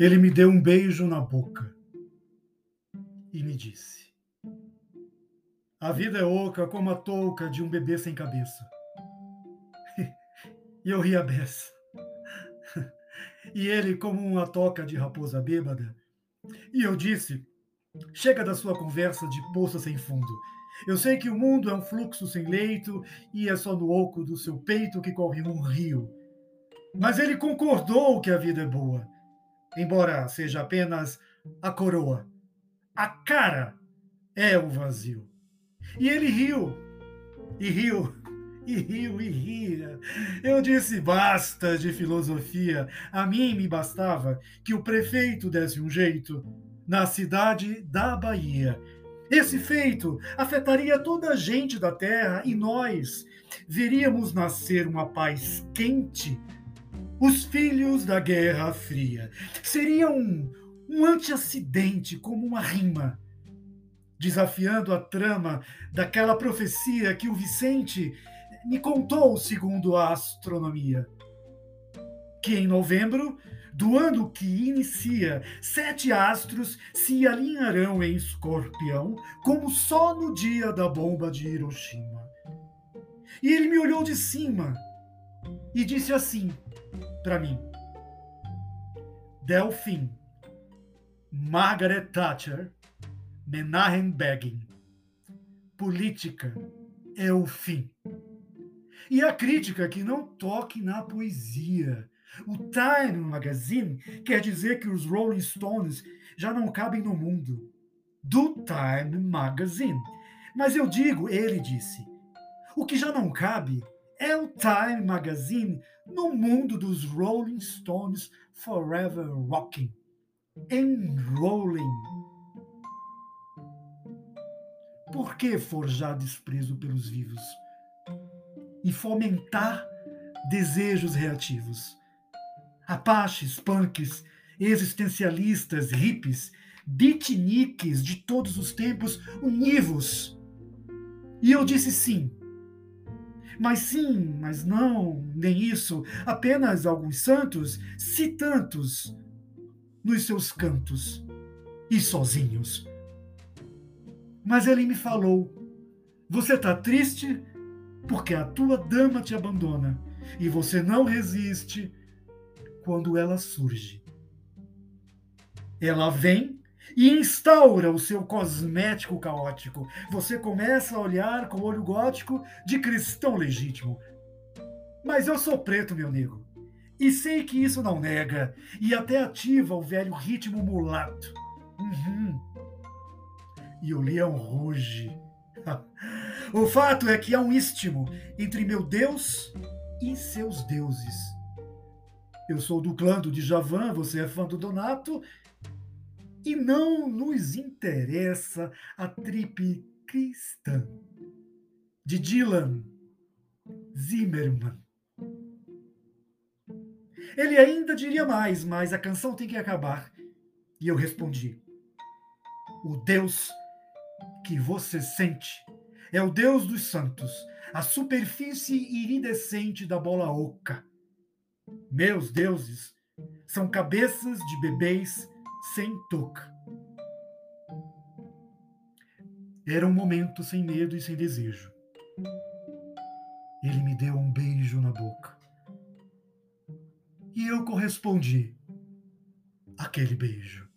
Ele me deu um beijo na boca e me disse: A vida é oca como a touca de um bebê sem cabeça. E eu ri a beça. E ele, como uma toca de raposa bêbada, e eu disse: Chega da sua conversa de poça sem fundo. Eu sei que o mundo é um fluxo sem leito e é só no oco do seu peito que corre um rio. Mas ele concordou que a vida é boa, embora seja apenas a coroa. A cara é o vazio. E ele riu, e riu, e riu, e ria. Eu disse: basta de filosofia. A mim me bastava que o prefeito desse um jeito na cidade da Bahia. Esse feito afetaria toda a gente da terra e nós veríamos nascer uma paz quente. Os filhos da Guerra Fria. Seria um, um anti-acidente, como uma rima, desafiando a trama daquela profecia que o Vicente me contou segundo a astronomia. Que em novembro do ano que inicia, sete astros se alinharão em escorpião, como só no dia da bomba de Hiroshima. E ele me olhou de cima e disse assim para mim: Delfim, Margaret Thatcher, Menahem Begin. Política é o fim. E a crítica que não toque na poesia, o Time Magazine quer dizer que os Rolling Stones já não cabem no mundo. Do Time Magazine. Mas eu digo, ele disse, o que já não cabe é o Time Magazine no mundo dos Rolling Stones Forever Rocking. Enrolling. Por que forjar desprezo pelos vivos? E fomentar desejos reativos? apaches, punks, existencialistas, hippies, beatniks de todos os tempos, univos. E eu disse sim. Mas sim, mas não, nem isso, apenas alguns santos, se tantos, nos seus cantos e sozinhos. Mas ele me falou: Você está triste porque a tua dama te abandona e você não resiste quando ela surge. Ela vem e instaura o seu cosmético caótico. Você começa a olhar com o olho gótico de cristão legítimo. Mas eu sou preto, meu nego. E sei que isso não nega, e até ativa o velho ritmo mulato. Uhum. E o leão ruge. o fato é que há um istmo entre meu Deus e seus deuses. Eu sou do clã do Djavan, você é fã do Donato. E não nos interessa a tripe cristã de Dylan Zimmerman. Ele ainda diria mais, mas a canção tem que acabar. E eu respondi: O Deus que você sente é o Deus dos santos, a superfície iridescente da bola oca meus deuses são cabeças de bebês sem touca. Era um momento sem medo e sem desejo. Ele me deu um beijo na boca. E eu correspondi àquele beijo.